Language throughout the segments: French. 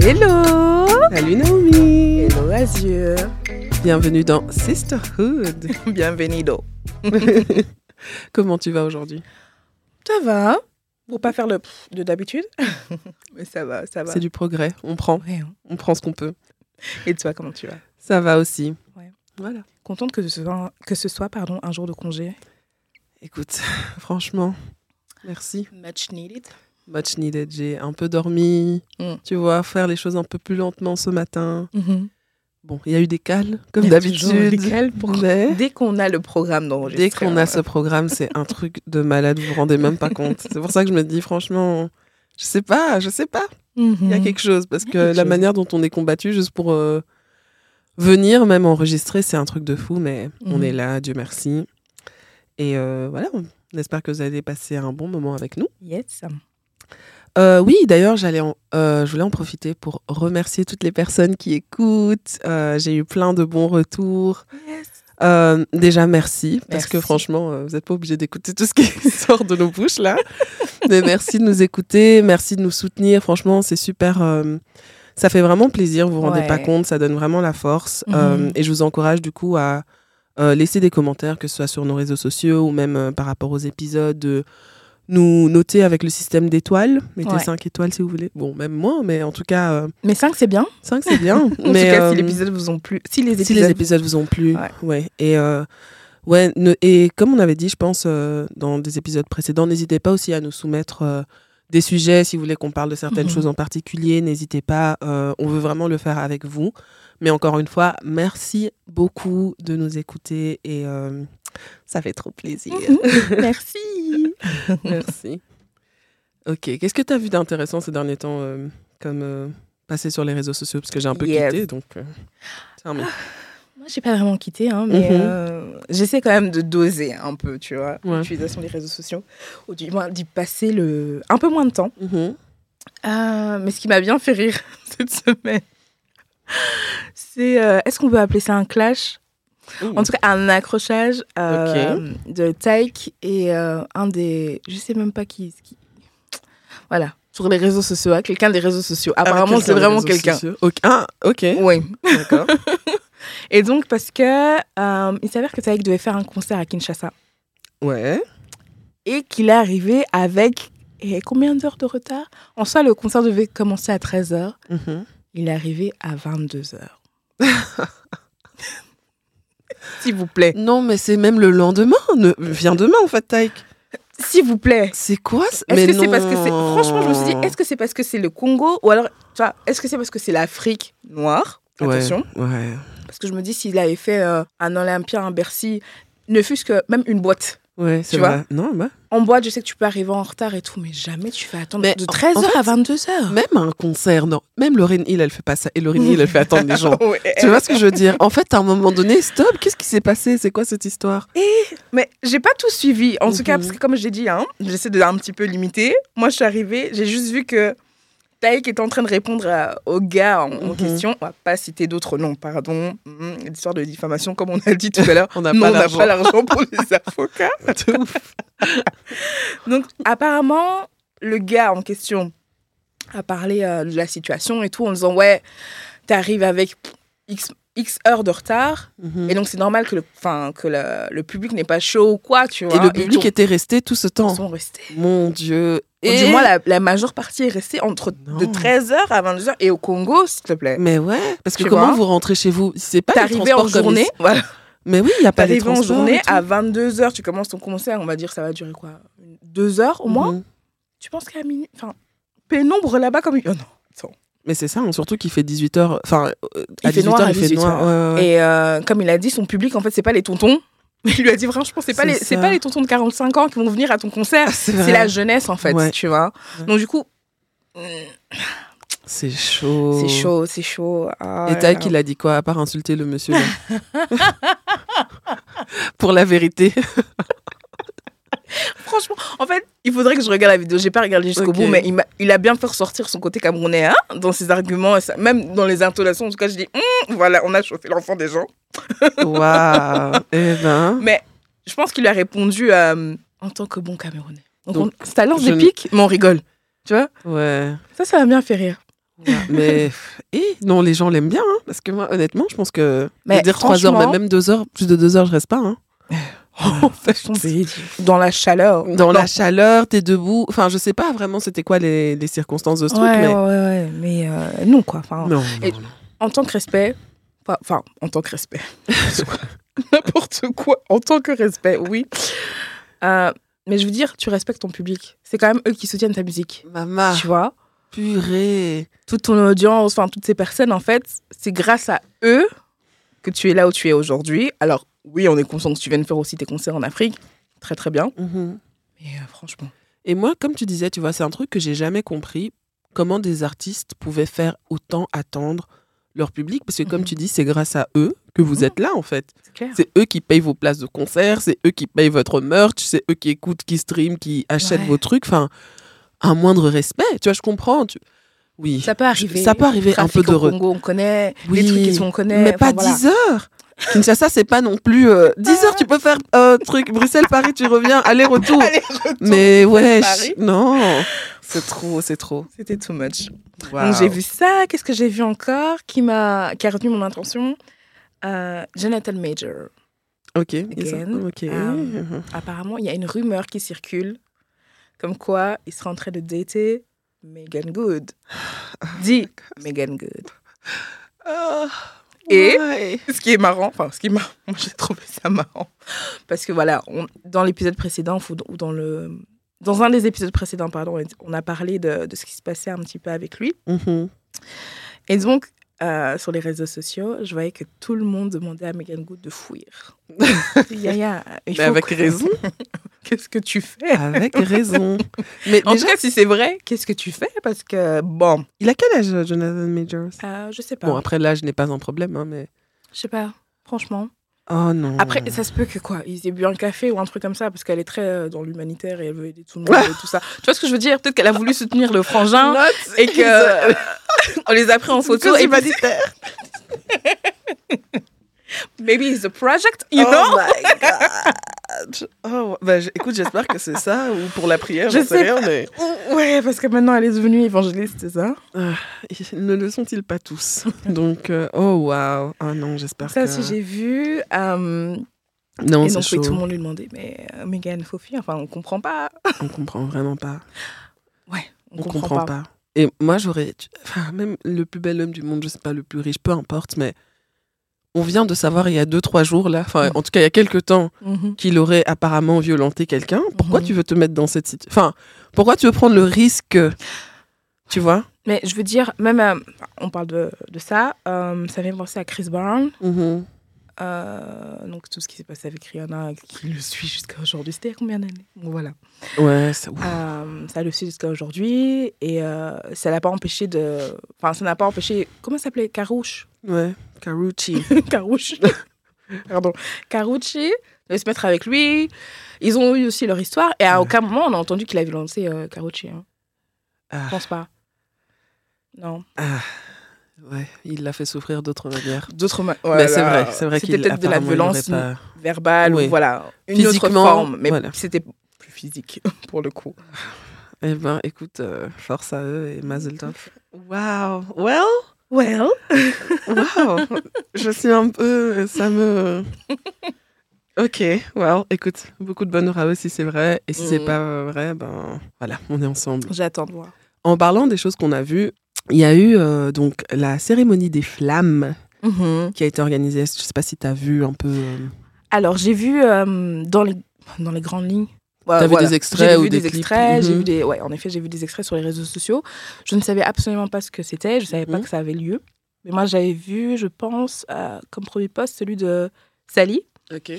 Hello Salut Naomi Hello Azure Bienvenue dans Sisterhood Bienvenido Comment tu vas aujourd'hui? Ça va Pour pas faire le de d'habitude Mais ça va, ça va. C'est du progrès, on prend, Ouais, hein. on prend ce qu'on peut. Et toi, comment tu vas? Ça va aussi. Ouais. Voilà. Contente que ce soit, que ce soit pardon, un jour de congé. Écoute, franchement, merci. Much needed. Much needed. J'ai un peu dormi, Mm. tu vois, faire les choses un peu plus lentement ce matin. Mhm. Bon, il y a eu des cales, comme d'habitude. des cales pour- mais Dès qu'on a le programme d'enregistrement. dès qu'on a ce programme, c'est un truc de malade, vous vous rendez même pas compte. C'est pour ça que je me dis, franchement, je sais pas, je sais pas. Il y a quelque chose parce que la chose. manière dont on est combattu juste pour euh, venir même enregistrer, c'est un truc de fou, mais on est là, Dieu merci. Et euh, voilà, on espère que vous allez passer un bon moment avec nous. Yes. Euh, oui, d'ailleurs, j'allais, euh, je voulais en profiter pour remercier toutes les personnes qui écoutent. Euh, J'ai eu plein de bons retours. Yes. Déjà, merci, parce que franchement, vous n'êtes pas obligé d'écouter tout ce qui sort de nos bouches là. Mais merci de nous écouter, merci de nous soutenir. Franchement, c'est super. ça fait vraiment plaisir, vous vous rendez Ouais. pas compte, ça donne vraiment la force. Mhm. Et je vous encourage du coup à laisser des commentaires, que ce soit sur nos réseaux sociaux ou même par rapport aux épisodes. Nous noter avec le système d'étoiles. Mettez Ouais. 5 étoiles si vous voulez. Bon, même moins, mais en tout cas, euh, Mais 5, c'est bien. 5 c'est bien. En mais, tout cas, euh, si l'épisode vous ont plu. Si les si épisodes. les épisodes vous ont plu, Ouais. ouais. Et euh, ouais, ne- et comme on avait dit, je pense euh, dans des épisodes précédents, n'hésitez pas aussi à nous soumettre des sujets si vous voulez qu'on parle de certaines Mhm. choses en particulier. N'hésitez pas, on veut vraiment le faire avec vous. Mais encore une fois, merci beaucoup de nous écouter et ça fait trop plaisir. Merci. merci. Ok, qu'est-ce que tu as vu d'intéressant ces derniers temps euh, comme euh, passer sur les réseaux sociaux? Parce que j'ai un peu Yes. quitté, donc. euh, tiens, mais- Moi, j'ai pas vraiment quitté, hein, mais Mhm. euh, j'essaie quand même de doser un peu, tu vois, Ouais. l'utilisation des réseaux sociaux, ou du moins d'y passer le... un peu moins de temps. Mhm. Euh, mais ce qui m'a bien fait rire cette semaine, c'est, est-ce qu'on peut appeler ça un clash? Ouh. En tout cas, un accrochage euh, de Taïk et euh, un des... Je sais même pas qui... qui- Voilà, sur les réseaux sociaux, hein, quelqu'un des réseaux sociaux. Ah, Apparemment, c'est vraiment quelqu'un. sociaux. Ok. Ah, ok. Oui. D'accord. Et donc, parce que euh, il s'avère que Taïk devait faire un concert à Kinshasa Ouais. et qu'il est arrivé avec et combien d'heures de retard? En soi, le concert devait commencer à 13h. Mhm. Il est arrivé à 22h. S'il vous plaît. Non, mais c'est même le lendemain. Ne... Viens demain, en fait, Taïk. S'il vous plaît. C'est quoi Est-ce que c'est parce que c'est. Franchement, je me suis dit, est-ce que c'est parce que c'est le Congo Ou alors, tu vois, est-ce que c'est parce que c'est l'Afrique noire? Ouais, Attention. Ouais. Parce que je me dis, s'il avait fait euh, un Olympia, un Bercy, ne fût-ce que même une boîte. Ouais, c'est Tu vrai. Non, bah. En boîte, je sais que tu peux arriver en retard et tout, mais jamais tu fais attendre Mais de en- 13h en fait, à 22h. Même un concert, non. Même Lorraine Hill, elle fait pas ça. Et Lorraine Hill, elle fait attendre les gens. Ouais. tu vois ce que je veux dire? En fait, à un moment donné, stop. Qu'est-ce qui s'est passé? C'est quoi cette histoire? Mais j'ai pas tout suivi. En tout cas, Mhm. parce que comme j'ai dit, hein, j'essaie de un petit peu limiter. Moi, je suis arrivée, j'ai juste vu que Taïk était en train de répondre à- au gars en, Mhm. question. On va pas citer d'autres noms, pardon. Mhm, L'histoire de diffamation, comme on a dit tout à l'heure. On n'a pas l'argent. pour les avocats. Donc, apparemment, le gars en question a parlé euh, de la situation et tout en disant Ouais, t'arrives avec X, X heures de retard. Mhm. Et donc, c'est normal que le, enfin, que le, le public n'est pas chaud ou quoi, tu vois. Et le public ils était resté tout ce temps. sont restés. Mon Dieu. Ou Du moins, la, la majeure partie est restée entre Non. de 13h à 22h. Et au Congo, s'il te plaît. Mais ouais, parce que Tu comment vous rentrez chez vous? C'est pas arrivé en transports journée. ici. Voilà. Mais oui, il n'y a pas les arrivé en transports journée et à 22h, tu commences ton concert. On va dire ça va durer quoi? Deux heures au moins? Mhm. Tu penses qu'à minuit. Enfin, pénombre là-bas comme. Oh non. Mais c'est ça, hein, surtout qu'il fait 18h. Enfin, euh, à Il fait 18h, noir à il fait 18 noir. ouais. Et euh, comme il a dit, son public, en fait, c'est pas les tontons. Il lui a dit, franchement, c'est pas, les, c'est pas les tontons de 45 ans qui vont venir à ton concert. C'est C'est la jeunesse, en fait, Ouais. tu vois. Donc, du coup, C'est chaud. c'est chaud, c'est chaud. Ah, Et Taïk, il a dit quoi à part insulter le monsieur Pour la vérité. Franchement, en fait, il faudrait que je regarde la vidéo. J'ai pas regardé jusqu'au bout, mais il, a bien fait ressortir son côté camerounais hein, dans ses arguments, et ça- même dans les intonations. En tout cas, je dis, Hum, voilà, on a chauffé l'enfant des gens. Waouh Eh ben. Mais je pense qu'il a répondu euh, en tant que bon camerounais. Donc, Donc, on- ça lance des pics, mais on rigole. Tu vois? Ouais. Ça, ça m'a bien fait rire. Mais et non, les gens l'aiment bien, hein, parce que moi, honnêtement, je pense que Mais dire trois heures, mais même deux heures, plus de deux heures, je reste pas. Hein. Oh, laisse tomber. Dans la chaleur. Dans la chaleur, t'es debout. Enfin, je sais pas vraiment c'était quoi les, les circonstances de ce Ouais, truc, mais ouais, ouais, mais euh, non, quoi. Enfin, non, Et- non, non. en tant que respect, enfin, en tant que respect, n'importe quoi, en tant que respect, oui. Euh, mais je veux dire, tu respectes ton public. C'est quand même eux qui soutiennent ta musique. Maman, Tu vois? Purée. Toute ton audience, enfin, toutes ces personnes, en fait, c'est grâce à eux que tu es là où tu es aujourd'hui. Alors, oui, on est conscient que tu viennes faire aussi tes concerts en Afrique. Très, très bien. Mais euh, franchement. Et moi, comme tu disais, tu vois, c'est un truc que j'ai jamais compris. Comment des artistes pouvaient faire autant attendre leur public Parce que, comme Mhm. tu dis, c'est grâce à eux que vous Mhm. êtes là, en fait. C'est eux qui payent vos places de concert, c'est eux qui payent votre merch, c'est eux qui écoutent, qui streament, qui achètent Ouais. vos trucs. Enfin, un moindre respect. Tu vois, je comprends. tu- Oui. Ça peut arriver. Ça peut arriver un peu de Congo, on connaît. Oui, Les trucs qui sont, on connaît. Mais pas voilà. 10 heures. Kinshasa, c'est pas non plus. euh, 10 heures, tu peux faire euh, truc. Bruxelles, Paris, tu reviens, aller-retour. Mais ouais, non. C'est trop, c'est trop. C'était too much. Wow. Donc j'ai vu ça. Qu'est-ce que j'ai vu encore qui m'a qui a retenu mon attention? Euh, Jonathan Major. Ok. Again. Ok. Euh, Apparemment, il y a une rumeur qui circule comme quoi il serait en train de dater Megan Good. Dit Megan Good. Ah, Et- ouais. Ce qui est marrant, enfin ce qui est marrant, moi j'ai trouvé ça marrant parce que voilà, on- dans l'épisode précédent ou dans le dans un des épisodes précédents pardon, on a parlé de, de ce qui se passait un petit peu avec lui. Mhm. Et donc, euh, sur les réseaux sociaux, je voyais que tout le monde demandait à Megan Good de fuir. Yaya, il Mais faut avec que- raison. Qu'est-ce que tu fais? Avec raison. Mais En déjà, tout cas, si c'est vrai, qu'est-ce que tu fais? Parce que, bon, il a quel âge, Jonathan Majors? Euh, je sais pas. Bon, après, l'âge n'est pas un problème, hein, mais. Je sais pas, franchement. Oh non. Après, ça se peut que quoi Ils aient bu un café ou un truc comme ça, parce qu'elle est très euh, dans l'humanitaire et elle veut aider tout le monde et tout ça. Tu vois ce que je veux dire? Peut-être qu'elle a voulu soutenir le frangin et que on les a pris en photo. Et humanitaire. maybe it's a project, you oh know? my god. Oh, j- écoute, j'espère que c'est ça ou pour la prière, Je je sais rien, mais Ouais, parce que maintenant elle est devenue évangéliste, c'est ça? Ne le sont-ils pas tous? Donc, euh, oh waouh. Ah non, j'espère Ça que. aussi, j'ai vu. euh, Non, c'est chaud. tout le monde lui demandait, mais euh, Megan, faut fuir. Enfin, on comprend pas. On comprend vraiment pas. Ouais, on, On, comprend, comprend, pas. pas. Et moi, j'aurais. Enfin, même le plus bel homme du monde, je sais pas, le plus riche, peu importe, mais on vient de savoir il y a deux, trois jours, là, enfin, Mm. en tout cas, il y a quelques temps, Mhm. qu'il aurait apparemment violenté quelqu'un. Pourquoi Mhm. tu veux te mettre dans cette situation Enfin, pourquoi tu veux prendre le risque Tu vois? Mais je veux dire, même, euh, on parle de, de ça, euh, ça vient penser à Chris Brown. Euh, donc, tout ce qui s'est passé avec Rihanna, qui le suit jusqu'à aujourd'hui. C'était il y a combien d'années? Bon, voilà. Ouais, ouf. Euh, ça le suit jusqu'à aujourd'hui. Et euh, ça l'a pas empêché de. Enfin, ça n'a pas empêché. Comment ça s'appelait? Carouche Ouais, Karuchi. Carouche. Pardon. Carucci de se mettre avec lui. Ils ont eu aussi leur histoire. Et à Ouais. aucun moment, on a entendu qu'il avait lancé euh, Carucci. Hein. Je Ah, pense pas. Non. ah, ouais, il l'a fait souffrir d'autres manières. D'autres ma- Mais voilà. c'est vrai, c'est vrai C'était qu'il peut-être de la violence pas- verbale Oui. ou voilà. Une autre forme. Mais voilà. c'était plus physique, pour le coup. Eh ben, écoute, euh, force à eux et Mazel Tov. Wow. Well, Well? wow. Je suis un peu, ça me. Ok, well, écoute, beaucoup de bonheur à eux si c'est vrai. Et si c'est Mhm. pas vrai, ben voilà, on est ensemble. J'attends de voir. En parlant des choses qu'on a vues, il y a eu euh, donc la cérémonie des flammes qui a été organisée. Je sais pas si tu as vu un peu. euh, Alors, j'ai vu euh, dans, les, dans les grandes lignes. T'as vu des extraits J'ai ou vu des des, extraits. J'ai Mhm. vu des, ouais, en effet, j'ai vu des extraits sur les réseaux sociaux. Je ne savais absolument pas ce que c'était. Je savais pas Mhm. que ça avait lieu. Mais moi, j'avais vu, je pense, comme premier post, celui de Sally, Ok.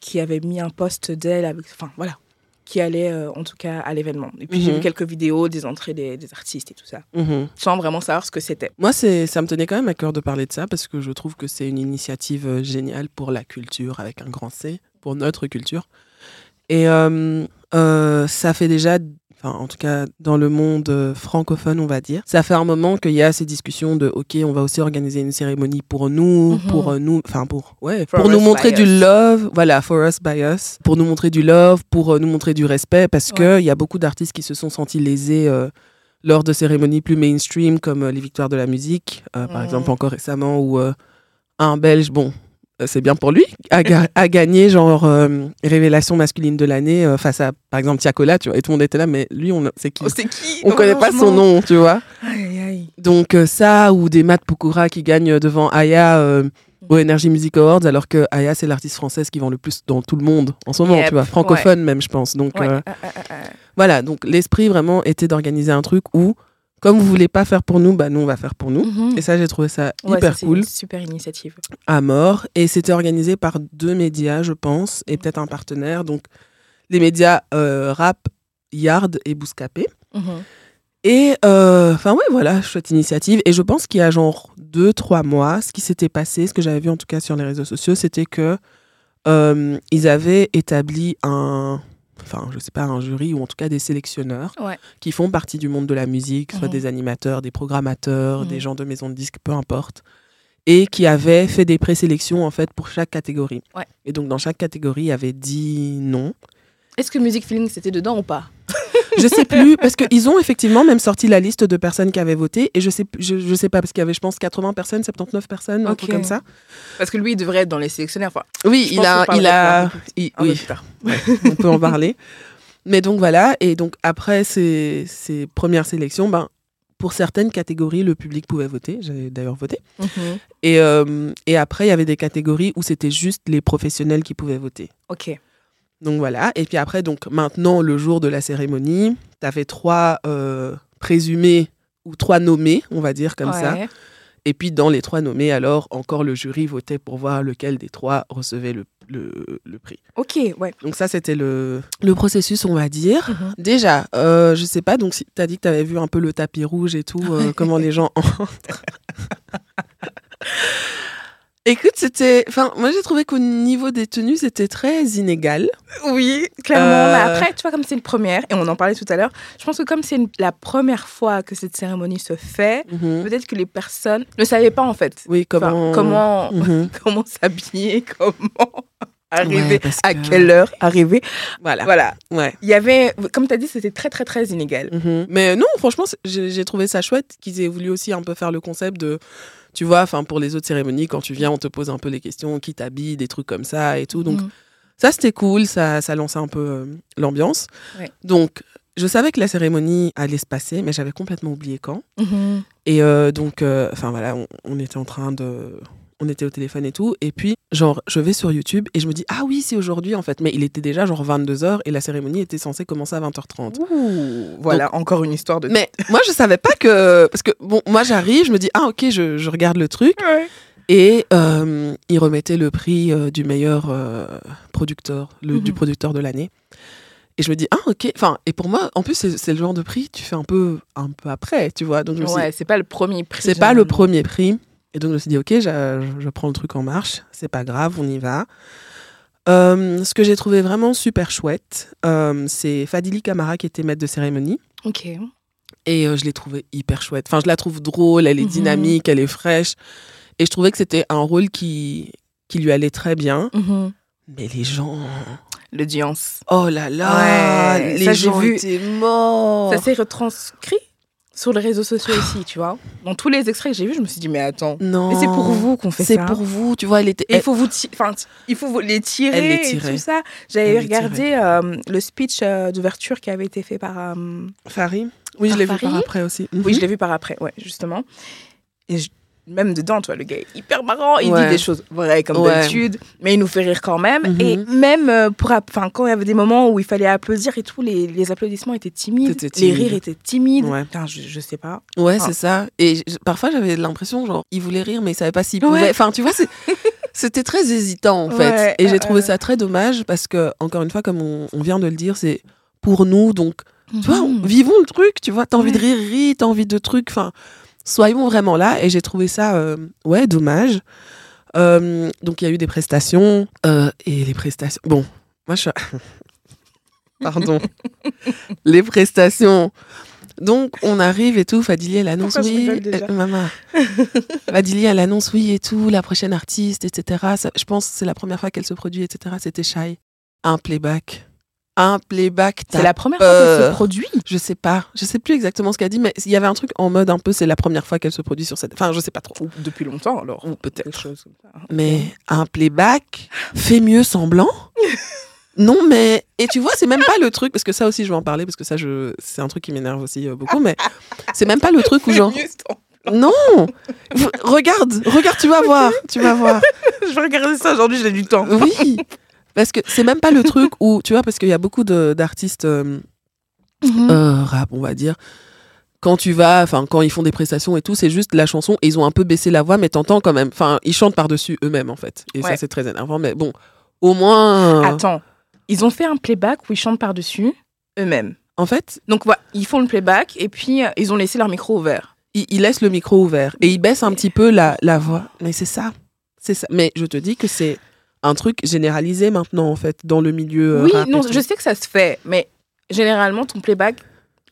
qui avait mis un post d'elle, avec, enfin voilà, qui allait euh, en tout cas à l'événement. Et puis j'ai Mhm. vu quelques vidéos des entrées des, des artistes et tout ça, Mhm. sans vraiment savoir ce que c'était. Moi, ça me tenait quand même à cœur de parler de ça parce que je trouve que c'est une initiative euh, géniale pour la culture avec un grand C, pour notre culture. Et euh, euh, ça fait déjà, enfin, en tout cas, dans le monde euh, francophone, on va dire, ça fait un moment qu'il y a ces discussions de OK, on va aussi organiser une cérémonie pour nous, Mhm. pour euh, nous, enfin, pour, ouais, For pour nous us, montrer du us. love, voilà, for us, by us, pour nous montrer du love, pour euh, nous montrer du respect parce qu'il y a beaucoup d'artistes qui se sont sentis lésés. euh, lors de cérémonies plus mainstream comme les victoires de la musique, euh, par Mhm. exemple encore récemment, où euh, un Belge, bon, c'est bien pour lui, a, ga- a gagné genre euh, révélation masculine de l'année euh, face à, par exemple, Tiakola, tu vois, et tout le monde était là, mais lui, on c'est qui? Oh, c'est qui? On connaît pas son nom, tu vois. Aïe, aïe. Donc euh, ça, ou des Matt Pokora qui gagnent devant Aya euh, aux Energy Music Awards, alors que Aya, c'est l'artiste française qui vend le plus dans tout le monde en ce moment, Yep, tu vois, francophone même, je pense. Donc Ouais. euh, ah, ah, ah. voilà, donc l'esprit vraiment était d'organiser un truc où, comme vous voulez pas faire pour nous, bah nous, on va faire pour nous. Mhm. Et ça, j'ai trouvé ça Ouais, hyper ça, cool, une super initiative. à mort. Et c'était organisé par deux médias, je pense, et peut-être un partenaire. Donc, les médias euh, Rap, Yard et Bouscapé. Mhm. Et euh, enfin ouais voilà chouette initiative et je pense qu'il y a genre deux trois mois ce qui s'était passé ce que j'avais vu en tout cas sur les réseaux sociaux c'était que euh, ils avaient établi un enfin je sais pas un jury ou en tout cas des sélectionneurs Ouais. qui font partie du monde de la musique soit Mhm. des animateurs des programmateurs Mhm. des gens de maisons de disques peu importe et qui avaient fait des présélections en fait pour chaque catégorie Ouais. et donc dans chaque catégorie il y avait 10 noms Est-ce que Music Feeling c'était dedans ou pas? Je sais plus, parce qu'ils ont effectivement même sorti la liste de personnes qui avaient voté, et je sais, je, je sais pas, parce qu'il y avait, je pense, 80 personnes, 79 personnes, un Ok. truc comme ça. Parce que lui, il devrait être dans les sélectionnaires. Enfin, Oui, il a, il a, il- un oui, on peut en parler. Mais donc voilà, et donc après ces, ces premières sélections, ben, pour certaines catégories, le public pouvait voter, j'ai d'ailleurs voté. Mhm. Et, euh, et après, il y avait des catégories où c'était juste les professionnels qui pouvaient voter. Ok. Donc voilà. Et puis après, donc maintenant, le jour de la cérémonie, tu avais trois euh, présumés ou trois nommés, on va dire comme ça. Et puis dans les trois nommés, alors encore le jury votait pour voir lequel des trois recevait le, le, le prix. Ok, ouais. Donc ça, c'était le, le processus, on va dire. Mhm. Déjà, euh, je sais pas, donc si tu as dit que tu avais vu un peu le tapis rouge et tout, euh, comment les gens entrent. Écoute, c'était. Enfin, moi j'ai trouvé qu'au niveau des tenues, c'était très inégal. Oui, clairement. Euh, Mais après, tu vois, comme c'est une première, et on en parlait tout à l'heure, je pense que comme c'est une- la première fois que cette cérémonie se fait, Mhm. peut-être que les personnes ne savaient pas en fait Oui, Enfin, comment. comment, Mhm. comment s'habiller, comment arriver, Ouais, à que- quelle heure arriver. Voilà. Voilà. Ouais. Il y avait, comme tu as dit, c'était très, très, très inégal. Mhm. Mais non, franchement, j'ai trouvé ça chouette qu'ils aient voulu aussi un peu faire le concept de, tu vois, enfin pour les autres cérémonies, quand tu viens, on te pose un peu les questions, qui t'habille, des trucs comme ça et tout. Donc Mhm. ça, c'était cool, ça, ça lançait un peu euh, l'ambiance. Ouais. Donc, je savais que la cérémonie allait se passer, mais j'avais complètement oublié quand. Mhm. Et euh, donc, euh, enfin voilà, on, on était en train de. On était au téléphone et tout. Et puis, genre, je vais sur YouTube et je me dis, ah oui, c'est aujourd'hui en fait. Mais il était déjà genre 22h et la cérémonie était censée commencer à 20h30. Ouh, voilà, encore une histoire de. Mais moi, je savais pas que. Parce que, bon, moi, j'arrive, je me dis, ah, ok, je, je regarde le truc. Ouais. Et euh, ils remettaient le prix euh, du meilleur euh, producteur, le, du Mhm. producteur de l'année. Et je me dis, ah, ok. Enfin, et pour moi, en plus, c'est le genre de prix, tu fais un peu, un peu après, tu vois. Donc, je Ouais, c'est pas le premier prix. c'est pas le premier prix. Et donc, je me suis dit, ok, je, je prends le truc en marche. C'est pas grave, on y va. Euh, ce que j'ai trouvé vraiment super chouette, euh, c'est Fadili Camara qui était maître de cérémonie. Ok. Et euh, je l'ai trouvée hyper chouette. Enfin, je la trouve drôle, elle est Mhm. dynamique, elle est fraîche. Et je trouvais que c'était un rôle qui, qui lui allait très bien. Mhm. Mais les gens. L'audience. Oh là là Ouais, Les ça, j'ai gens vu. étaient morts Ça s'est retranscrit sur les réseaux sociaux aussi, tu vois. Dans tous les extraits que j'ai vus, je me suis dit, mais attends. Non. Mais c'est pour vous qu'on fait ça. C'est pour vous, tu vois, elle était. Il faut vous ti- enfin, il faut vous les tirer, Elle les et tout ça. J'avais regardé euh, le speech euh, d'ouverture qui avait été fait par euh, Farid Oui, je l'ai vu par après aussi. Oui, je l'ai vu par après, ouais, justement. Et je- même dedans, tu vois, le gars est hyper marrant. Il Ouais. dit des choses vraies comme Ouais. d'habitude, mais il nous fait rire quand même. Mhm. Et même euh, pour, enfin, quand il y avait des moments où il fallait applaudir et tout, les, les applaudissements étaient timides, les rires étaient timides. Ouais. Putain, je, je sais pas. Ouais, c'est ça. Et parfois, j'avais l'impression, genre, il voulait rire, mais il savait pas s'il pouvait. Ouais. Enfin, tu vois, c'était très hésitant, en fait. Et j'ai trouvé euh. ça très dommage parce que, encore une fois, comme on, on vient de le dire, c'est pour nous. Donc, tu vois, Mhm. vivons le truc, tu vois. T'as envie de rire, rire, t'as envie de trucs. Enfin, soyons vraiment là. Et j'ai trouvé ça, euh, ouais, dommage. Euh, donc, il y a eu des prestations. euh, et les prestations. Bon, moi, je suis. Pardon. les prestations. Donc, on arrive et tout. Fadili, elle annonce Pourquoi oui. maman. Fadili, elle annonce oui et tout. La prochaine artiste, etc. Ça- je pense que c'est la première fois qu'elle se produit, etc. C'était Shai. Un playback. Un playback. C'est la première fois qu'elle se produit. Je sais pas. Je sais plus exactement ce qu'elle dit, mais il y avait un truc en mode un peu, c'est la première fois qu'elle se produit sur cette. Enfin, je sais pas trop. Ou depuis longtemps alors. Ou peut-être. Mais un playback fait mieux semblant. Non, mais. Et tu vois, c'est même pas le truc, parce que ça aussi, je vais en parler, parce que ça, je... c'est un truc qui m'énerve aussi euh, beaucoup, mais c'est même pas le truc où genre. Non Regarde, regarde, tu vas voir, tu vas voir. je vais regarder ça aujourd'hui, j'ai du temps. Oui, parce que c'est même pas le truc où, tu vois, parce qu'il y a beaucoup d'artistes euh, mhm. euh, rap, on va dire. Quand tu vas, enfin, quand ils font des prestations et tout, c'est juste la chanson et ils ont un peu baissé la voix, mais t'entends quand même. Enfin, ils chantent par-dessus eux-mêmes, en fait. Et ça, c'est très énervant, mais bon, au moins. Attends, ils ont fait un playback où ils chantent par-dessus eux-mêmes. En fait. Donc, voilà, ils font le playback et puis euh, ils ont laissé leur micro ouvert. Ils, laissent le micro ouvert et ils baissent un petit peu la, la voix. Mais c'est ça. C'est ça. Mais je te dis que c'est un truc généralisé maintenant, en fait, dans le milieu. Euh, oui, non, je sais que ça se fait, mais généralement, ton playback,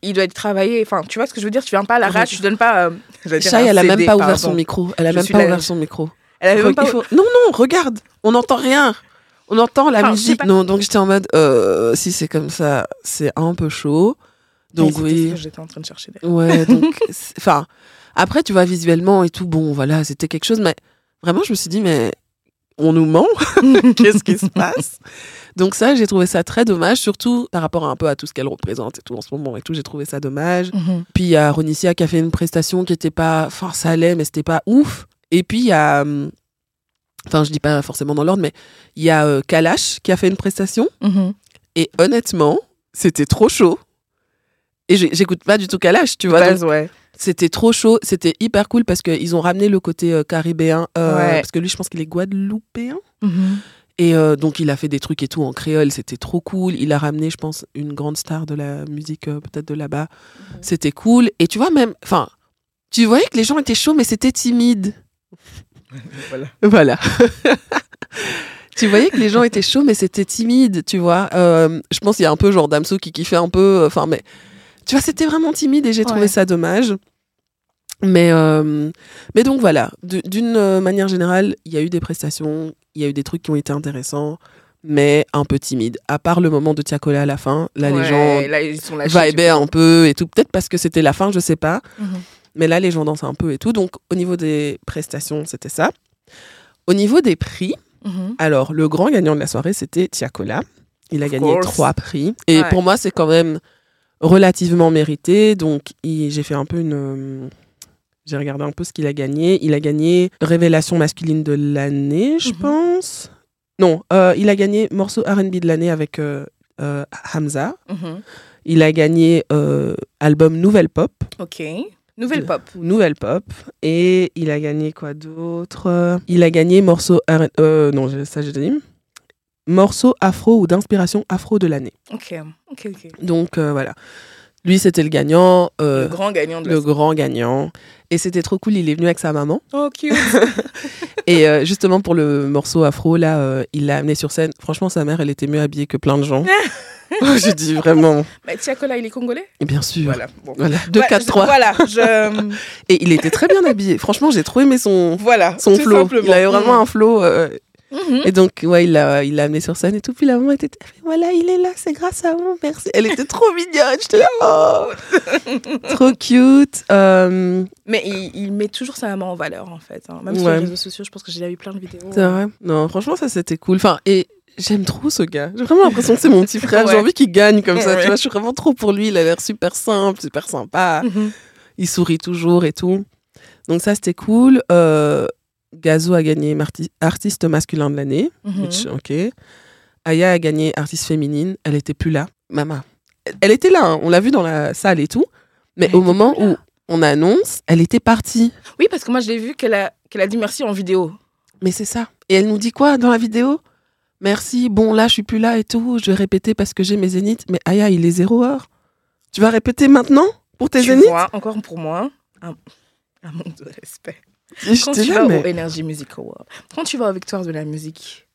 il doit être travaillé. Enfin, tu vois ce que je veux dire Tu viens pas à la rage, tu donnes pas. Euh, Chai, elle a même pas ouvert son micro. Elle a même pas ouvert son micro. Elle même pas... Non, non, regarde, on n'entend rien. On entend la musique. Non, donc j'étais en mode, euh, si c'est comme ça, c'est un peu chaud. Donc oui. J'étais en train de chercher. Ouais, donc, enfin, après, tu vois, visuellement et tout, bon, voilà, c'était quelque chose, mais vraiment, je me suis dit, mais on nous ment Qu'est-ce qui se passe? Donc ça, j'ai trouvé ça très dommage, surtout par rapport un peu à tout ce qu'elle représente et tout en ce moment et tout, j'ai trouvé ça dommage. Mhm. Puis il y a Ronicia qui a fait une prestation qui était pas, enfin ça allait, mais c'était pas ouf. Et puis il y a hum, Enfin, je dis pas forcément dans l'ordre, mais il y a euh, Kalash qui a fait une prestation. Mhm. Et honnêtement, c'était trop chaud. Et j'écoute pas du tout Kalash, tu vois. ouais. C'était trop chaud, c'était hyper cool parce qu'ils ont ramené le côté euh, caribéen. Euh, parce que lui, je pense qu'il est guadeloupéen. Mhm. Et donc, il a fait des trucs et tout en créole, c'était trop cool. Il a ramené, je pense, une grande star de la musique, peut-être de là-bas. Mhm. C'était cool. Et tu vois, même, enfin, tu voyais que les gens étaient chauds, mais c'était timide. voilà. Voilà. tu voyais que les gens étaient chauds, mais c'était timide, tu vois. Euh, je pense qu'il y a un peu genre Damso qui kiffait un peu. Euh, enfin, mais tu vois, c'était vraiment timide et j'ai trouvé ça dommage. Mais, euh, mais donc voilà, d'une manière générale, il y a eu des prestations, il y a eu des trucs qui ont été intéressants, mais un peu timides. À part le moment de Tiakola à la fin, là les gens là, ils sont un peu et tout. Peut-être parce que c'était la fin, je sais pas. Mhm. Mais là, les gens dansent un peu et tout. Donc, au niveau des prestations, c'était ça. Au niveau des prix, mhm. alors, le grand gagnant de la soirée, c'était Tiakola. Il a gagné trois prix. Et pour moi, c'est quand même relativement mérité. Donc, j'ai fait un peu une. Euh, j'ai regardé un peu ce qu'il a gagné. Il a gagné Révélation masculine de l'année, je mhm. pense. Non, euh, il a gagné morceau RB de l'année avec euh, Hamza. Mhm. Il a gagné album Nouvelle Pop. Ok. Nouvelle pop. Nouvelle pop. Et il a gagné quoi d'autre? Il a gagné morceau. Non, ça j'ai dit. Morceau afro ou d'inspiration afro de l'année. Ok, ok, ok. Donc euh, voilà. Lui, c'était le gagnant. Euh, le grand gagnant de Le grand gagnant. Et c'était trop cool, il est venu avec sa maman. Oh, cute Et justement, pour le morceau afro, là, il l'a amené sur scène. Franchement, sa mère, elle était mieux habillée que plein de gens. je dis vraiment. Mais Tiakola, il est congolais? Bien sûr. Voilà. voilà. 2, 4, 3. Voilà. Je... Et il était très bien habillé. Franchement, j'ai trop aimé son, voilà, son flow. Il avait vraiment un flow. Euh, mhm. Et donc, ouais, il l'a il amené sur scène et tout. Puis la maman était, voilà, il est là, c'est grâce à vous, merci. Elle était trop mignonne. J'étais là, oh, trop cute. Euh, Mais il, il, met toujours sa maman en valeur, en fait. Hein. Même sur les réseaux sociaux, je pense que j'ai vu plein de vidéos. C'est vrai. Non, franchement, ça, c'était cool. Enfin, et J'aime trop ce gars. J'ai vraiment l'impression que c'est mon petit frère. J'ai envie qu'il gagne comme ça. Tu vois, je suis vraiment trop pour lui. Il a l'air super simple, super sympa. Mhm. Il sourit toujours et tout. Donc ça, c'était cool. Euh, Gazo a gagné artiste masculin de l'année. Mhm. Ok. Aya a gagné artiste féminine. Elle était plus là. Maman. Elle était là. Hein. On l'a vu dans la salle et tout. Mais au moment où on annonce, elle était partie. Oui, parce que moi, je l'ai vu qu'elle a, qu'elle a dit merci en vidéo. Mais c'est ça. Et elle nous dit quoi dans la vidéo? Merci, bon là je suis plus là et tout, je vais répéter parce que j'ai mes zéniths. Mais Aya, il est zéro heure. Tu vas répéter maintenant pour tes tu zéniths? vois, encore pour moi, un, manque de respect. Quand tu vas au Energy Music Award, quand tu vas aux victoires de la musique,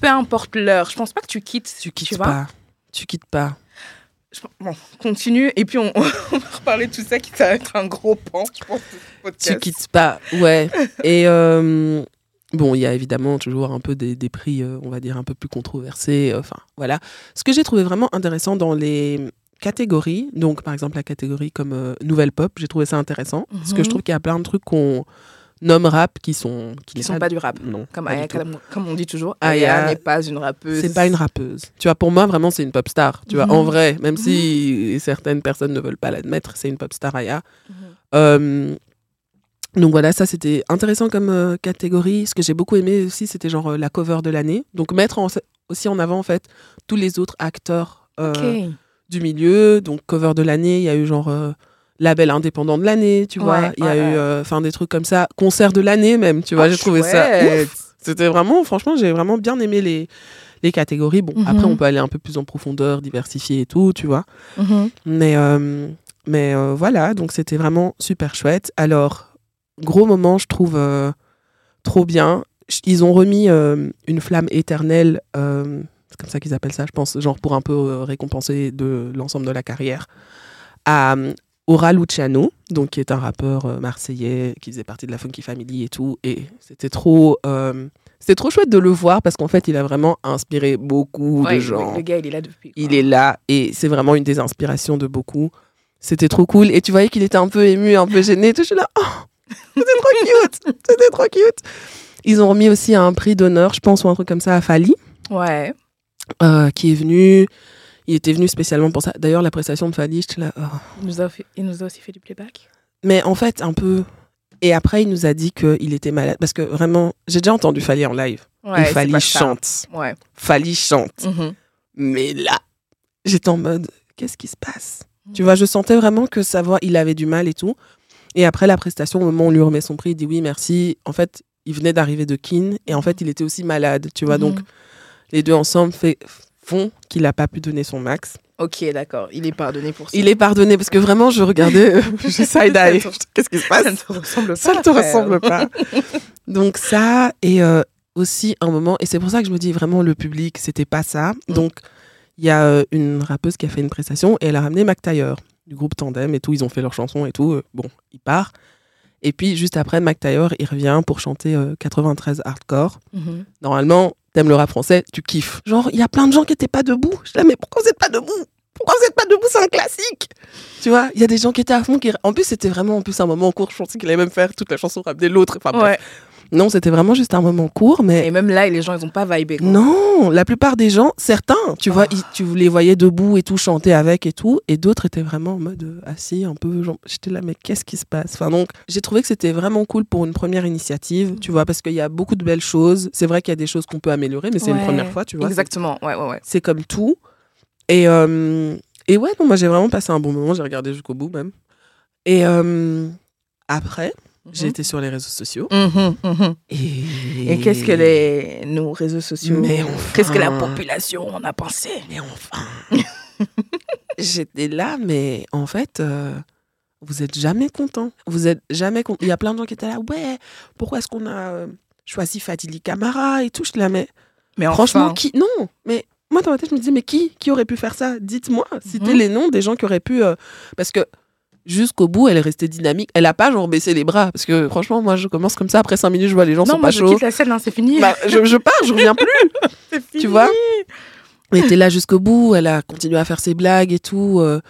peu importe l'heure, je pense pas que tu quittes. Tu quittes pas. Tu quittes pas. Bon, continue et puis on, va reparler de tout ça qui va être un gros pan, je pense, Tu quittes pas, ouais. et euh, Bon, il y a évidemment toujours un peu des, des prix, euh, on va dire, un peu plus controversés. euh, Enfin, voilà. Ce que j'ai trouvé vraiment intéressant dans les catégories, donc par exemple la catégorie comme euh, nouvelle pop, j'ai trouvé ça intéressant. Parce que je Mhm. trouve qu'il y a plein de trucs qu'on nomme rap qui sont Qui n'est sont pas du rap. Non, Comme, Aya, on dit toujours, Aya, Aya n'est pas une rappeuse. C'est pas une rappeuse. Tu vois, pour moi, vraiment, c'est une pop star. Tu vois, Mhm. en vrai, même si certaines personnes ne veulent pas l'admettre, c'est une pop star Aya. Mhm. Euh, donc voilà, ça c'était intéressant comme euh, catégorie. Ce que j'ai beaucoup aimé aussi, c'était genre euh, la cover de l'année. Donc mettre en- aussi en avant en fait tous les autres acteurs du milieu. Donc cover de l'année, il y a eu genre label indépendant de l'année, tu vois. Ouais, Il y a eu euh, enfin des trucs comme ça, concert de l'année même, tu vois. Ah, j'ai trouvé ça chouette. C'était vraiment, franchement, j'ai vraiment bien aimé les les catégories. Bon, Mhm. après on peut aller un peu plus en profondeur, diversifier et tout, tu vois. Mhm. Mais, euh, mais euh, voilà, donc c'était vraiment super chouette. Alors, gros moment, je trouve euh, trop bien. Ils ont remis une flamme éternelle, c'est comme ça qu'ils appellent ça, je pense, genre pour un peu récompenser de l'ensemble de la carrière, à Ora Luciano, donc qui est un rappeur euh, marseillais qui faisait partie de la Funky Family et tout. Et c'était trop, euh, c'était trop chouette de le voir parce qu'en fait, il a vraiment inspiré beaucoup Ouais, de gens. Le gars, il est là depuis. Il est là et c'est vraiment une des inspirations de beaucoup. C'était trop cool. Et tu voyais qu'il était un peu ému, un peu gêné. Tout, je suis là, oh, c'était trop cute. C'était trop cute. Ils ont remis aussi un prix d'honneur, je pense, ou un truc comme ça à Fali, Ouais. euh, qui est venu. Il était venu spécialement pour ça. D'ailleurs, la prestation de là. oh. Il nous, a fait- il nous a aussi fait du playback. Mais en fait, un peu. Et après, il nous a dit qu'il était malade. Parce que vraiment, j'ai déjà entendu Fali en live. Ouais, Fali chante. Ouais. Fali chante. Mhm. Mais là, j'étais en mode, qu'est-ce qui se passe? Tu vois, je sentais vraiment que sa voix, il avait du mal et tout. Et après la prestation, au moment où on lui remet son prix, il dit oui, merci. En fait, il venait d'arriver de Kin et en fait, il était aussi malade, tu vois. Donc, Mhm. les deux ensemble fait, font qu'il n'a pas pu donner son max. Ok, d'accord. Il est pardonné pour ça. Il est pardonné parce que vraiment, je regardais, euh, je side-eye. Ça Qu'est-ce qui se Ça passe? ne te ressemble pas. Ça ne te ressemble pas. Donc ça, et euh, aussi un moment, et c'est pour ça que je me dis vraiment le public, c'était pas ça. Mm. Donc il y a euh, une rappeuse qui a fait une prestation et elle a ramené Mac Taylor du groupe Tandem et tout, ils ont fait leur chanson et tout. euh, bon, il part. Et puis juste après, Mac Taylor, il revient pour chanter euh, 93 hardcore. Mhm. Normalement, t'aimes le rap français, tu kiffes. Genre, il y a plein de gens qui étaient pas debout. Je dis, mais pourquoi vous êtes pas debout? Pourquoi vous êtes pas debout? C'est un classique. Tu vois, il y a des gens qui étaient à fond. Qui... En plus, c'était vraiment en plus un moment court. Je pensais qu'il allait même faire toute la chanson ramener l'autre. Enfin, bref. Non, c'était vraiment juste un moment court, mais Et même là, les gens, ils ont pas vibé. quoi. non, la plupart des gens, certains, tu vois, Oh. ils- tu les voyais debout et tout, chanter avec et tout, et d'autres étaient vraiment en mode euh, assis, un peu, genre, j'étais là, mais qu'est-ce qui se passe? Enfin, donc, j'ai trouvé que c'était vraiment cool pour une première initiative, tu vois, parce qu'il y a beaucoup de belles choses. C'est vrai qu'il y a des choses qu'on peut améliorer, mais c'est une première fois, tu vois. Exactement. Ouais, ouais, ouais. C'est comme tout. Et, euh, et ouais, non, moi, j'ai vraiment passé un bon moment, j'ai regardé jusqu'au bout même. Et euh, après, j'ai Mhm. été sur les réseaux sociaux. Mhm, mhm. Et, Et qu'est-ce que les nos réseaux sociaux Mais enfin. Qu'est-ce que la population en a pensé? Mais enfin J'étais là, mais en fait, euh, vous êtes jamais content. Vous êtes jamais content. Il y a plein de gens qui étaient là, ouais, pourquoi est-ce qu'on a euh, choisi Fadili Camara et tout? Je là, mais Mais franchement, enfin, qui Non, mais moi dans ma tête, je me disais, mais qui Qui aurait pu faire ça? Dites-moi, citez les noms des gens qui auraient pu. euh, Parce que jusqu'au bout, elle est restée dynamique. Elle a pas genre baissé les bras. Parce que franchement, moi, je commence comme ça. Après cinq minutes, je vois les gens non, sont moi pas je chauds. quitte la scène, hein, c'est fini. Bah, je, je pars, je reviens plus. C'est fini. vois Elle était là jusqu'au bout, elle a continué à faire ses blagues et tout. euh.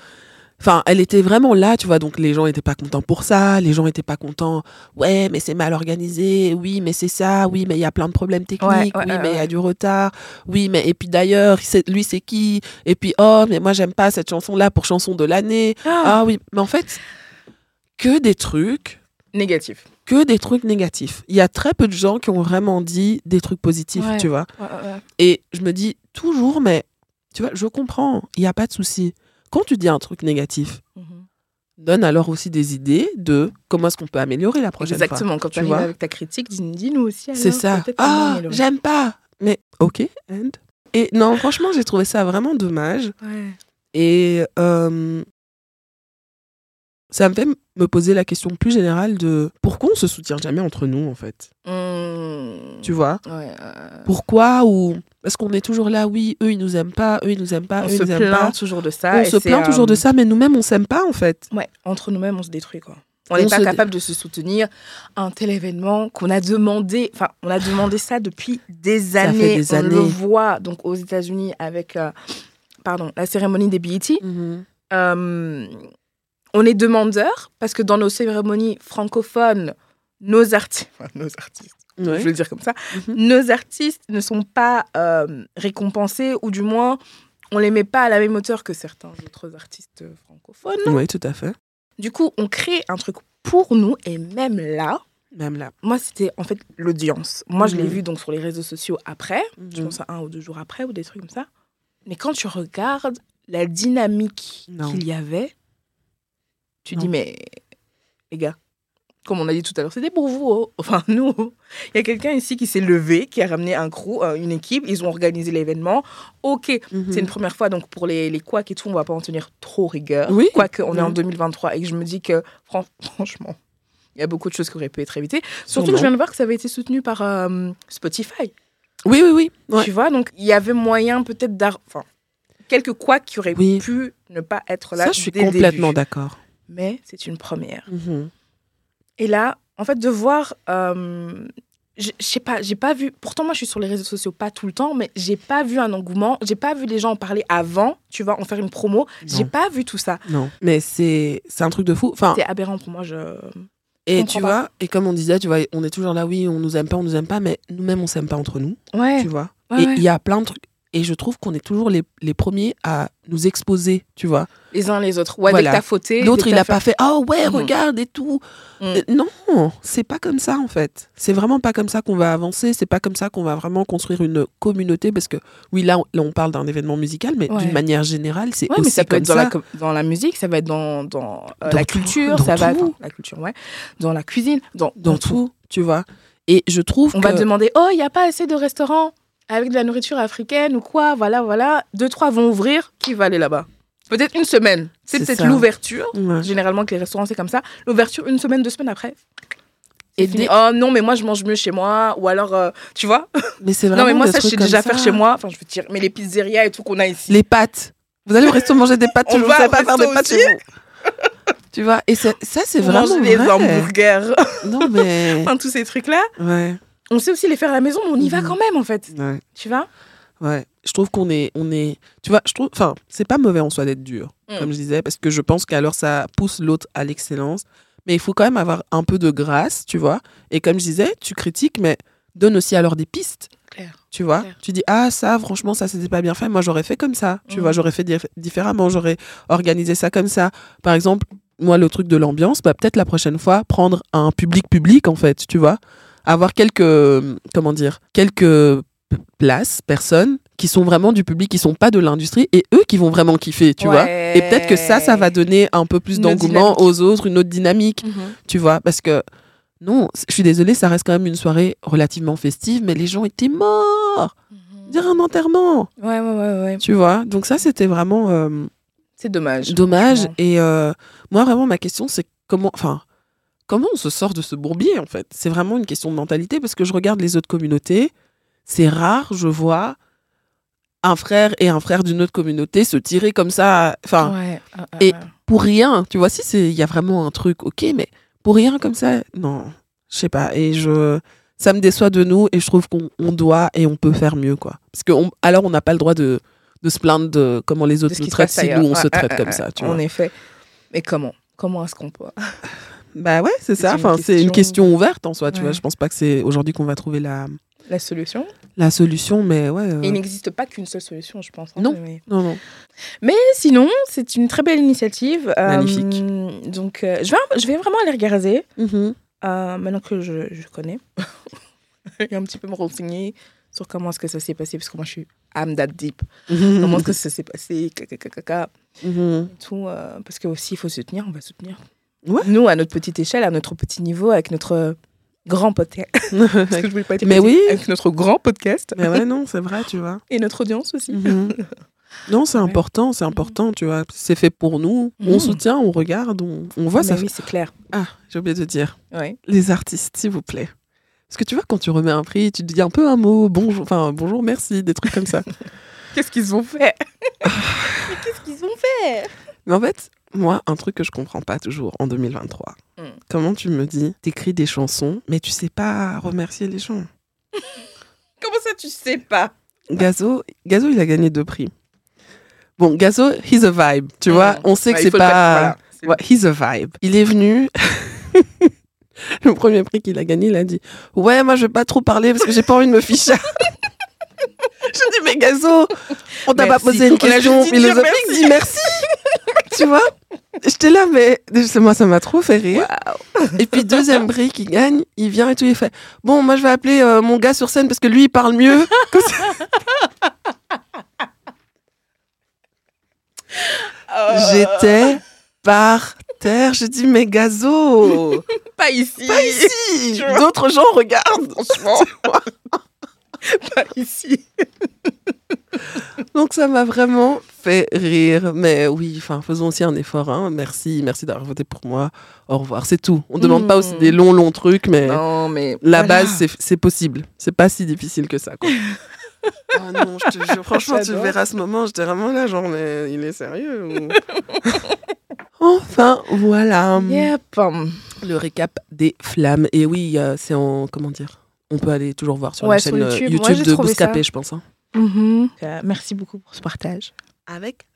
Enfin, elle était vraiment là, tu vois. Donc les gens étaient pas contents pour ça. Les gens étaient pas contents. Ouais, mais c'est mal organisé. Oui, mais c'est ça. Oui, mais il y a plein de problèmes techniques. Ouais, ouais, oui, ouais, mais il y a du retard. Oui, mais et puis d'ailleurs, lui c'est qui? Et puis oh, mais moi j'aime pas cette chanson là pour chanson de l'année. Ah, Ah oui, mais en fait, que des trucs, Négatif. que des trucs négatifs. Il y a très peu de gens qui ont vraiment dit des trucs positifs, tu vois. Ouais, ouais, ouais. Et je me dis toujours, mais tu vois, je comprends, il n'y a pas de souci. Quand tu dis un truc négatif, Mhm. donne alors aussi des idées de comment est-ce qu'on peut améliorer la prochaine Exactement. Quand tu vois avec ta critique, dis- dis-nous aussi. fois. C'est ça. Ah, j'aime pas. Mais ok, and? Et non, franchement, j'ai trouvé ça vraiment dommage. Ouais. Et euh, ça me fait me poser la question plus générale de pourquoi on se soutient jamais entre nous, en fait? Mmh. Tu vois Ouais, euh, Pourquoi ou est-ce qu'on est toujours là, oui, eux ils nous aiment pas, eux ils nous aiment pas, on eux ils se nous aiment pas. plaint toujours de ça. on se plaint toujours de ça, mais nous-mêmes on s'aime pas en fait. Ouais, entre nous-mêmes, on se détruit, quoi. On n'est On pas se- capable de se soutenir un tel événement qu'on a demandé. Enfin, on a demandé ça depuis des fait années. des on le voit donc aux États-Unis avec, euh, pardon, la cérémonie des BET. Euh, on est demandeur parce que dans nos cérémonies francophones, nos artistes, nos artistes, Ouais. je vais le dire comme ça, Mhm. nos artistes ne sont pas euh, récompensés ou du moins on les met pas à la même hauteur que certains autres artistes francophones. Oui, tout à fait. Du coup, on crée un truc pour nous et même là, Même là. moi c'était en fait l'audience. Moi je l'ai Mhm. vu donc sur les réseaux sociaux après, je Mhm. pense à un ou deux jours après ou des trucs comme ça. Mais quand tu regardes la dynamique qu'il y avait, tu Non. dis mais les gars, comme on a dit tout à l'heure, c'était pour vous. oh. Enfin nous, il y a quelqu'un ici qui s'est levé, qui a ramené un crew, euh, une équipe, ils ont organisé l'événement. Ok, Mhm. c'est une première fois, donc pour les, les couacs et tout, on va pas en tenir trop rigueur. Oui. Quoique, on est en Mhm. 2023 et que je me dis que, fran- franchement, il y a beaucoup de choses qui auraient pu être évitées. Surtout que je viens de voir que ça avait été soutenu par euh, Spotify. Oui, oui, oui. Ouais. Tu vois, donc il y avait moyen peut-être d'ar... Enfin, quelques couacs qui auraient Oui. pu ne pas être là. Ça, je suis complètement d'accord. Mais c'est une première. Mhm. Et là, en fait, de voir. euh, je sais pas, j'ai pas vu. Pourtant, moi, je suis sur les réseaux sociaux pas tout le temps, mais j'ai pas vu un engouement. J'ai pas vu les gens en parler avant, tu vois, en faire une promo. J'ai pas vu tout ça. Non. Mais c'est c'est un truc de fou. Enfin, C'est aberrant pour moi. Je... et tu pas. vois, et comme on disait, tu vois, on est toujours là, oui, on nous aime pas, on nous aime pas, mais nous-mêmes, on s'aime pas entre nous, Ouais. tu vois. ouais, et ouais. il y a plein de trucs. Et je trouve qu'on est toujours les, les premiers à nous exposer, tu vois. Les uns les autres. Ouais, Voilà. dès que t'as fauté. L'autre, il que a t'as pas fait Ah ouais, Mhm. regarde et tout. Mm. Euh, non, c'est pas comme ça en fait. C'est vraiment pas comme ça qu'on va avancer. C'est pas comme ça qu'on va vraiment construire une communauté. Parce que oui, là, on- là on parle d'un événement musical, mais Ouais. d'une manière générale, c'est Ouais, aussi mais ça peut comme être dans ça. la, com- dans la musique, ça va être dans, dans, euh, Dans la tout, culture, dans ça va tout. enfin, la culture, ouais, dans la cuisine, dans, dans tout, tu vois. Et je trouve On que va demander, oh, il n'y a pas assez de restaurants? Avec de la nourriture africaine ou quoi, voilà, voilà. Deux, trois vont ouvrir, qui va aller là-bas? Peut-être une semaine. C'est peut-être l'ouverture. Ouais. Généralement, que les restaurants, c'est comme ça. L'ouverture, une semaine, deux semaines après. Et dès- Oh non, mais moi, je mange mieux chez moi. Ou alors, euh, tu vois? Mais c'est vraiment Non, mais moi, des ça, je sais déjà ça. faire chez moi. Enfin, je veux dire, mais les pizzerias et tout qu'on a ici. Les pâtes. Vous allez au resto manger des pâtes, On je ne sais pas faire des pâtes chez vous. tu vois, et ça, c'est vraiment mange des vrai. hamburgers. Non, mais... enfin, tous ces trucs-là. ouais, On sait aussi les faire à la maison, mais on y va Mhm. quand même, en fait. ouais. Tu vois? Ouais, je trouve qu'on est, on est, tu vois, je trouve, enfin, c'est pas mauvais en soi d'être dur, Mm. comme je disais, parce que je pense qu'alors ça pousse l'autre à l'excellence, mais il faut quand même avoir un peu de grâce, tu vois. Et comme je disais, tu critiques, mais donne aussi alors des pistes, Claire. tu vois? Tu dis ah ça, franchement ça c'était pas bien fait, moi j'aurais fait comme ça, tu Mm. vois, j'aurais fait dif- différemment, j'aurais organisé ça comme ça. Par exemple, moi le truc de l'ambiance, bah peut-être la prochaine fois prendre un public public en fait, tu vois, avoir quelques, comment dire, quelques places, personnes qui sont vraiment du public, qui sont pas de l'industrie, et eux qui vont vraiment kiffer, tu vois. Et peut-être que ça, ça va donner un peu plus d'engouement aux autres, une autre dynamique, Mhm. tu vois. Parce que, non, je suis désolée, ça reste quand même une soirée relativement festive, mais les gens étaient morts. Dire un enterrement, Ouais, ouais, ouais, ouais. tu vois. Donc ça, c'était vraiment euh, C'est dommage. dommage. Et euh, moi, vraiment, ma question, c'est comment, enfin, comment on se sort de ce bourbier, en fait? C'est vraiment une question de mentalité, parce que je regarde les autres communautés, c'est rare, je vois un frère et un frère d'une autre communauté se tirer comme ça, enfin, Ouais, ah, ah, et- ah. pour rien. Tu vois, si c'est, il y a vraiment un truc, ok, mais pour rien comme ça, non, je sais pas. Et je, ça me déçoit de nous, et je trouve qu'on on doit et on peut faire mieux, quoi. Parce que on- alors, on n'a pas le droit de, de se plaindre de comment les autres nous traitent si nous on Ouais, se traite comme ça, tu En vois. effet. Mais comment? Comment est-ce qu'on peut? Bah ouais, c'est ça. Enfin, c'est une question- ouverte en soi, tu Ouais. vois. Je pense pas que c'est aujourd'hui qu'on va trouver la, La solution la solution, mais ouais. euh, Et Il n'existe pas qu'une seule solution, je pense. hein, Non. Mais... Non, non. mais sinon, c'est une très belle initiative. Euh, Magnifique. donc, euh, je, vais, je vais vraiment aller regarder, Mhm. euh, maintenant que je, je connais. et un petit peu me renseigner sur comment est-ce que ça s'est passé, parce que moi, je suis âme that deep. Comment est-ce que ça s'est passé, caca, caca, caca, Mhm. et tout. euh, parce que aussi, il faut soutenir, on va soutenir. Ouais. Nous, à notre petite échelle, à notre petit niveau, avec notre grand podcast. Parce que je voulais pas être Mais oui. Avec notre grand podcast. mais ouais, non, c'est vrai, tu vois. Et notre audience aussi. Mhm. Non, c'est Ouais. important, c'est important, tu vois. C'est fait pour nous. On Mhm. soutient, on regarde, on, on voit Mais ça. oui, c'est clair. Ah, j'ai oublié de dire. Ouais. Les artistes, s'il vous plaît. Parce que tu vois, quand tu remets un prix, tu te dis un peu un mot, bonjour, enfin, bonjour, merci, des trucs comme ça. Qu'est-ce qu'ils ont fait? Mais qu'est-ce qu'ils ont fait? Mais en fait, Moi, un truc que je comprends pas toujours en 2023. Mm. Comment tu me dis, t'écris des chansons, mais tu sais pas remercier les gens? Comment ça, tu sais pas? Gazo, Gazo, il a gagné deux prix. Bon, Gazo, he's a vibe. Tu vois, Mm. on sait Bah, que il c'est le pas. voilà. Ouais, he's a vibe. Il est venu. le premier prix qu'il a gagné, il a dit Ouais, moi, je vais pas trop parler parce que j'ai pas envie de me ficher. je dis Mais Gazo, on t'a pas posé une question philosophique, dis merci. Tu vois J'étais là, mais moi, ça m'a trop fait rire. Et puis, deuxième prix qui gagne, il vient et tout, il fait Bon, moi, je vais appeler euh, mon gars sur scène parce que lui, il parle mieux. Euh, J'étais par terre. Je dis Mais Gazo pas ici. Pas ici D'autres gens regardent, franchement. Pas ici. Donc ça m'a vraiment fait rire. Mais oui, enfin, faisons aussi un effort. hein. Merci, merci d'avoir voté pour moi. Au revoir, c'est tout. On ne demande pas aussi des longs, longs trucs, mais Non, mais. la voilà. base, c'est- possible. C'est pas si difficile que ça. Quoi. oh non, je te jure, franchement, tu verras ce moment, j'étais vraiment là, genre, mais il est sérieux ou... Enfin, voilà. Yep. Le récap des flammes. Et oui, euh, c'est en. Comment dire? On peut aller toujours voir sur Ouais, la chaîne euh, YouTube. YouTube, Moi, j'ai de. Bouscapé, je pense. hein. Mhm. Euh, merci beaucoup pour ce partage. Avec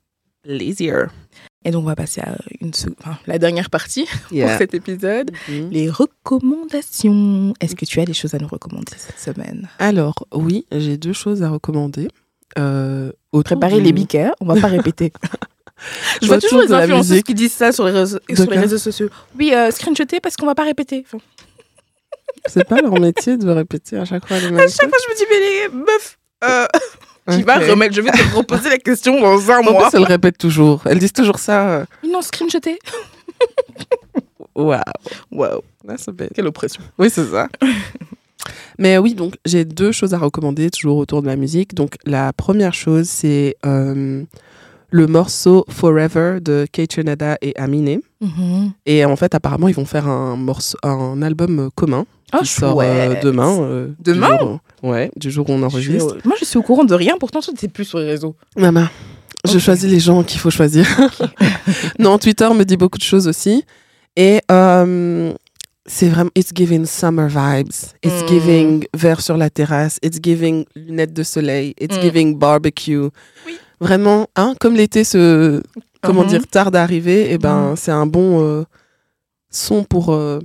plaisir. Et donc, on va passer à une sec- enfin, la dernière partie Yeah. pour cet épisode. Mhm. Les recommandations. Est-ce que tu as des choses à nous recommander cette semaine? Alors, oui, j'ai deux choses à recommander. Euh, autour Préparez du- les biquets, on va pas répéter. Je vois toujours les influenceuses qui disent ça sur les réseaux, De sur les quoi réseaux sociaux. Oui, euh, screenshotter parce qu'on va pas répéter. Enfin, C'est pas leur métier de répéter à chaque fois les mêmes à chaque fois, je me dis, mais les meufs, euh, tu vas Ok. remettre, je vais te reposer la question dans un En mois. plus, elles répètent toujours. Elles disent toujours ça. euh, non, screenshotter. Waouh. Wow, That's a bit- quelle oppression. Oui, c'est ça. Mais oui, donc j'ai deux choses à recommander, toujours autour de la musique. Donc la première chose, c'est euh, le morceau Forever de Kate Trinada et Aminé. Mhm. Et en fait, apparemment, ils vont faire un, morceau, un album euh, commun Oh, qui sort euh, demain. euh, Demain? Ouais, du jour où on Je enregistre. Moi, je suis au courant de rien, pourtant, tu n'es plus sur les réseaux. Maman, je choisis les gens qu'il faut choisir. non, Twitter me dit beaucoup de choses aussi. Et euh, c'est vraiment, it's giving summer vibes. It's Mm. giving verre sur la terrasse. It's giving lunettes de soleil. It's Mm. giving barbecue. Oui. Vraiment, hein, comme l'été se, comment Mhm. dire, tarde à arriver, et ben, Mm. c'est un bon euh, son pour euh,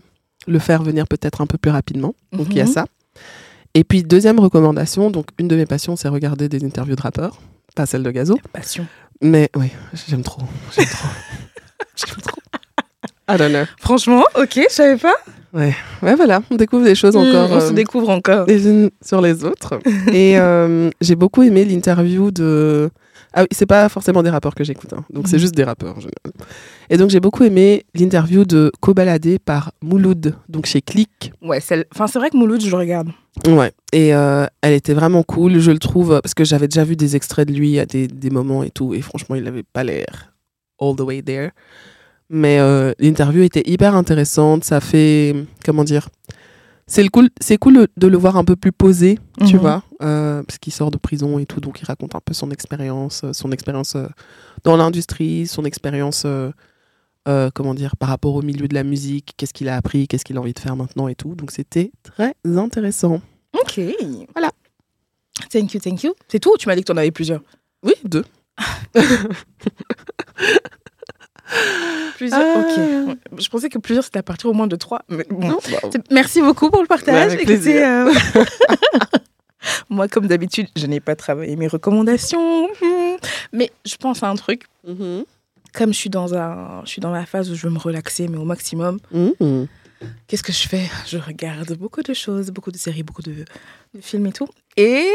le faire venir peut-être un peu plus rapidement. Donc, il y a Mhm. ça. Et puis, deuxième recommandation, donc une de mes passions, c'est regarder des interviews de rappeurs. Pas celle de Gazo. Passion. Mais oui, j'aime trop. J'aime trop. j'aime trop. I don't know. Franchement, ok, je savais pas. Ouais, voilà, on découvre des choses encore Mm, on se euh, découvre encore. les unes sur les autres. Et euh, j'ai beaucoup aimé l'interview de. Ah oui, c'est pas forcément des rappeurs que j'écoute, hein. donc c'est Mhm. juste des rappeurs en général. Et donc j'ai beaucoup aimé l'interview de Cobaladé par Mouloud, donc chez Click. Ouais, c'est vrai que Mouloud, je le regarde. Ouais, et euh, elle était vraiment cool, je le trouve, parce que j'avais déjà vu des extraits de lui à des, des moments et tout, et franchement, il n'avait pas l'air all the way there. Mais euh, l'interview était hyper intéressante, ça fait, comment dire, c'est cool, c'est cool de le voir un peu plus posé, tu Mhm. vois, euh, parce qu'il sort de prison et tout, donc il raconte un peu son expérience, euh, son expérience euh, dans l'industrie, son expérience, euh, comment dire, par rapport au milieu de la musique, qu'est-ce qu'il a appris, qu'est-ce qu'il a envie de faire maintenant et tout, donc c'était très intéressant. Ok. Voilà. Thank you, thank you. C'est tout ou tu m'as dit que tu en avais plusieurs? Oui, deux. Plusieurs Ah. Ok. Je pensais que plusieurs, c'était à partir au moins de trois. Mais bon. Non, bah, Merci beaucoup pour le partage. Avec Écoutez, plaisir. Moi, comme d'habitude, je n'ai pas travaillé mes recommandations. Hmm. Mais je pense à un truc. mhm. Comme je suis dans, un... je suis dans la phase où je veux me relaxer, mais au maximum, Mhm. qu'est-ce que je fais? Je regarde beaucoup de choses, beaucoup de séries, beaucoup de, de films et tout. Et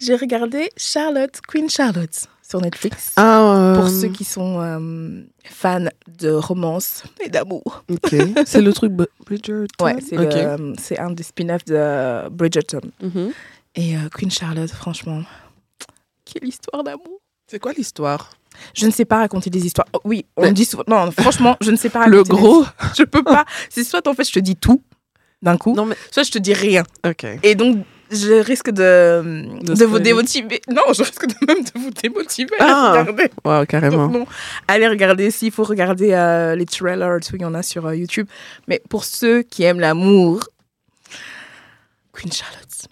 j'ai regardé Charlotte, Queen Charlotte, sur Netflix. Ah, Pour euh, ceux qui sont euh, fans de romance et d'amour. Ok. C'est le truc Br- Bridgerton? Ouais, c'est Ok. le- c'est un des spin-offs de Bridgerton. Mhm. Et euh, Queen Charlotte, franchement, quelle histoire d'amour. C'est quoi l'histoire? Je ne sais pas raconter des histoires. Oh, oui, on Mais- me dit souvent. Non, franchement, je ne sais pas raconter. Le gros. Je peux pas. C'est soit en fait, je te dis tout d'un coup, Non mais soit je te dis rien. ok. Et donc, je risque de, De de, vous démotiver. Non, je risque de même de vous démotiver Ah. à regarder. Wow, carrément. Donc, non, allez regarder s'il faut regarder euh, les trailers, tout, il y en a sur euh, YouTube. Mais pour ceux qui aiment l'amour, Queen Charlotte.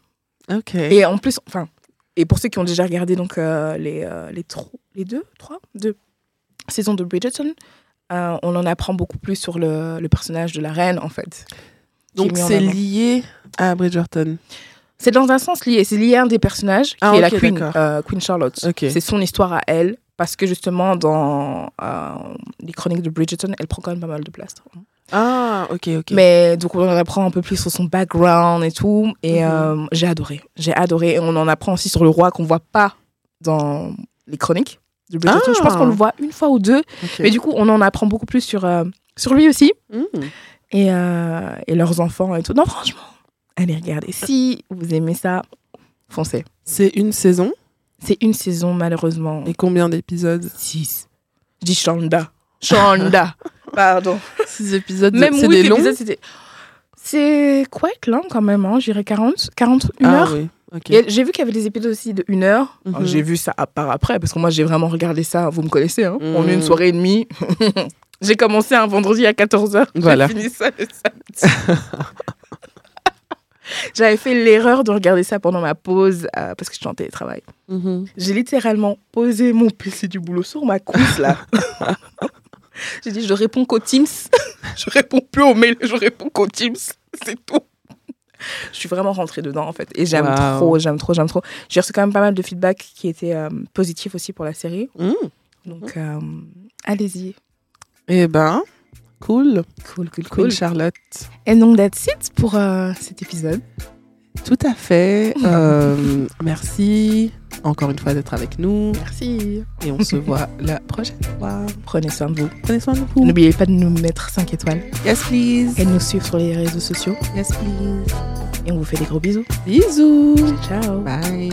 Ok. Et en plus, enfin, et pour ceux qui ont déjà regardé donc euh, les les, les deux, trois, deux saisons de Bridgerton, on en apprend beaucoup plus sur le, le personnage de la reine en fait. Donc c'est lié à Bridgerton. C'est dans un sens lié. C'est lié à un des personnages qui Ah, est la Queen, euh, Queen Charlotte. C'est son histoire à elle. Parce que justement, dans euh, les chroniques de Bridgerton, elle prend quand même pas mal de place. Ah, ok, ok. Mais donc, on en apprend un peu plus sur son background et tout. Et Mhm. euh, j'ai adoré. J'ai adoré. Et on en apprend aussi sur le roi qu'on voit pas dans les chroniques de Bridgerton. Ah. Je pense qu'on le voit une fois ou deux. Mais du coup, on en apprend beaucoup plus sur, sur lui aussi. Hmm. Et, et leurs enfants et tout. Non, franchement, allez regarder. Si vous aimez ça, foncez. C'est une saison C'est une saison, malheureusement. et combien d'épisodes 6. Je dis Shonda. Shonda. Pardon. Six épisodes. Même c'est des longs. C'est quite long quand même, hein. je dirais 40, 40, une Ah heure. oui, ok. Et J'ai vu qu'il y avait des épisodes aussi de une heure. Mhm. J'ai vu ça à part après, parce que moi j'ai vraiment regardé ça, vous me connaissez, hein, en Mhm. une soirée et demie. j'ai commencé un vendredi à 14h. Voilà. J'ai fini ça le samedi. J'avais fait l'erreur de regarder ça pendant ma pause euh, parce que je suis en télétravail. Mhm. J'ai littéralement posé mon PC du boulot sur ma cuisse là. J'ai dit je réponds qu'aux Teams. je réponds plus aux mails, je réponds qu'aux Teams. C'est tout. Je suis vraiment rentrée dedans en fait et j'aime Wow. trop, j'aime trop, j'aime trop. J'ai reçu quand même pas mal de feedback qui étaient euh, positifs aussi pour la série. Hmm. Donc euh, allez-y. Eh ben, cool. Cool, cool, Cool, Charlotte. Et donc that's it pour euh, cet épisode. Tout à fait. Euh, merci encore une fois d'être avec nous Merci. et on se voit la prochaine fois. Prenez soin de vous. Prenez soin de vous. N'oubliez pas de nous mettre 5 étoiles Yes, please. et de nous suivre sur les réseaux sociaux. Yes, please. Et on vous fait des gros bisous. Bisous. Ciao. Bye.